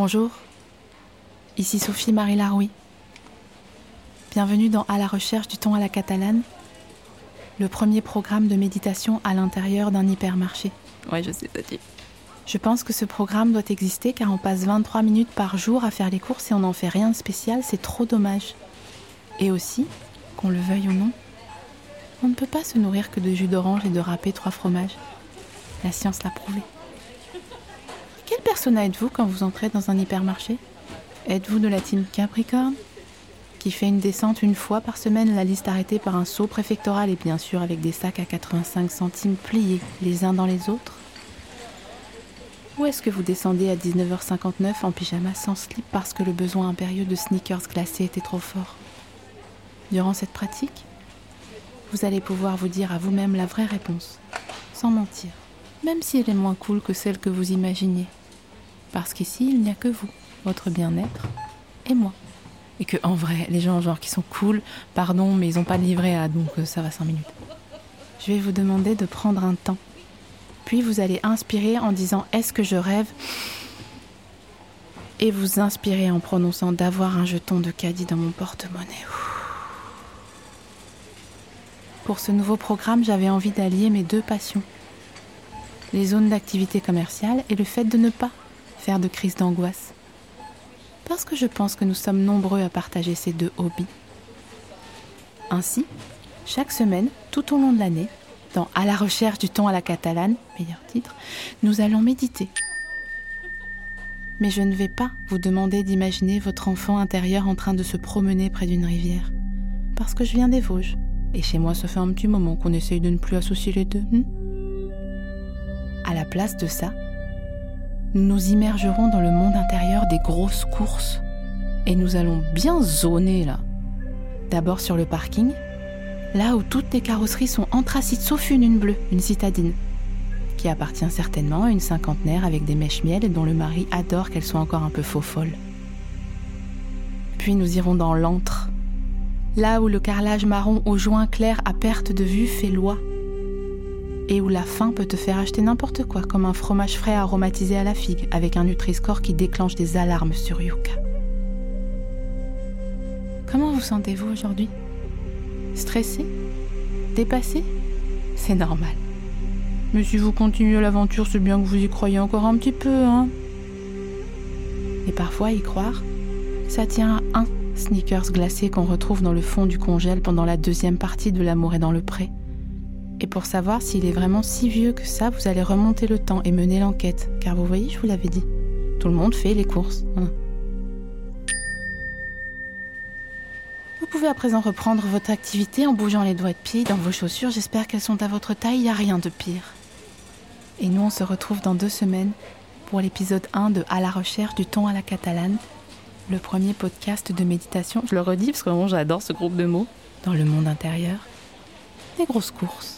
Bonjour. Ici Sophie-Marie Laroui. Bienvenue dans À la recherche du ton à la catalane, le premier programme de méditation à l'intérieur d'un hypermarché. Ouais, je sais. Je pense que ce programme doit exister car on passe 23 minutes par jour à faire les courses et on n'en fait rien de spécial, c'est trop dommage. Et aussi, qu'on le veuille ou non, on ne peut pas se nourrir que de jus d'orange et de râpé trois fromages. La science l'a prouvé. Persona êtes-vous quand vous entrez dans un hypermarché? Êtes-vous de la team Capricorne qui fait une descente une fois par semaine, la liste arrêtée par un saut préfectoral et bien sûr avec des sacs à 85 centimes pliés les uns dans les autres? Ou est-ce que vous descendez à 19h59 en pyjama sans slip parce que le besoin impérieux de sneakers glacés était trop fort? Durant cette pratique, vous allez pouvoir vous dire à vous-même la vraie réponse, sans mentir, même si elle est moins cool que celle que vous imaginiez. Parce qu'ici, il n'y a que vous, votre bien-être, et moi. Et que, en vrai, les gens genre qui sont cool, pardon, mais ils n'ont pas de livret A, donc euh, ça va 5 minutes. Je vais vous demander de prendre un temps. Puis vous allez inspirer en disant Est-ce que je rêve? Et vous inspirez en prononçant d'avoir un jeton de caddie dans mon porte-monnaie. Pour ce nouveau programme, j'avais envie d'allier mes deux passions. Les zones d'activité commerciale et le fait de ne pas de crise d'angoisse. Parce que je pense que nous sommes nombreux à partager ces deux hobbies. Ainsi, chaque semaine, tout au long de l'année, dans À la recherche du temps à la catalane, meilleur titre, nous allons méditer. Mais je ne vais pas vous demander d'imaginer votre enfant intérieur en train de se promener près d'une rivière. Parce que je viens des Vosges. Et chez moi, ça fait un petit moment qu'on essaye de ne plus associer les deux. hmm? À la place de ça, nous immergerons dans le monde intérieur des grosses courses. Et nous allons bien zoner là. D'abord sur le parking, là où toutes les carrosseries sont anthracites sauf une, une bleue, une citadine, qui appartient certainement à une cinquantenaire avec des mèches miel et dont le mari adore qu'elle soit encore un peu faux folle. Puis nous irons dans l'antre, là où le carrelage marron au joint clair à perte de vue fait loi et où la faim peut te faire acheter n'importe quoi, comme un fromage frais aromatisé à la figue, avec un Nutri-Score qui déclenche des alarmes sur Yuka. Comment vous sentez-vous aujourd'hui? Stressé? Dépassé? C'est normal. Mais si vous continuez l'aventure, c'est bien que vous y croyez encore un petit peu, hein Et parfois, y croire, ça tient à un sneakers glacé qu'on retrouve dans le fond du congèle pendant la deuxième partie de L'amour est dans le pré. Et pour savoir s'il est vraiment si vieux que ça, vous allez remonter le temps et mener l'enquête. Car vous voyez, je vous l'avais dit. Tout le monde fait les courses. hein. Vous pouvez à présent reprendre votre activité en bougeant les doigts de pied dans vos chaussures. J'espère qu'elles sont à votre taille. Il n'y a rien de pire. Et nous, on se retrouve dans deux semaines pour l'épisode 1 de À la recherche du ton à la catalane, le premier podcast de méditation. Je le redis parce que vraiment j'adore ce groupe de mots. Dans le monde intérieur, des grosses courses.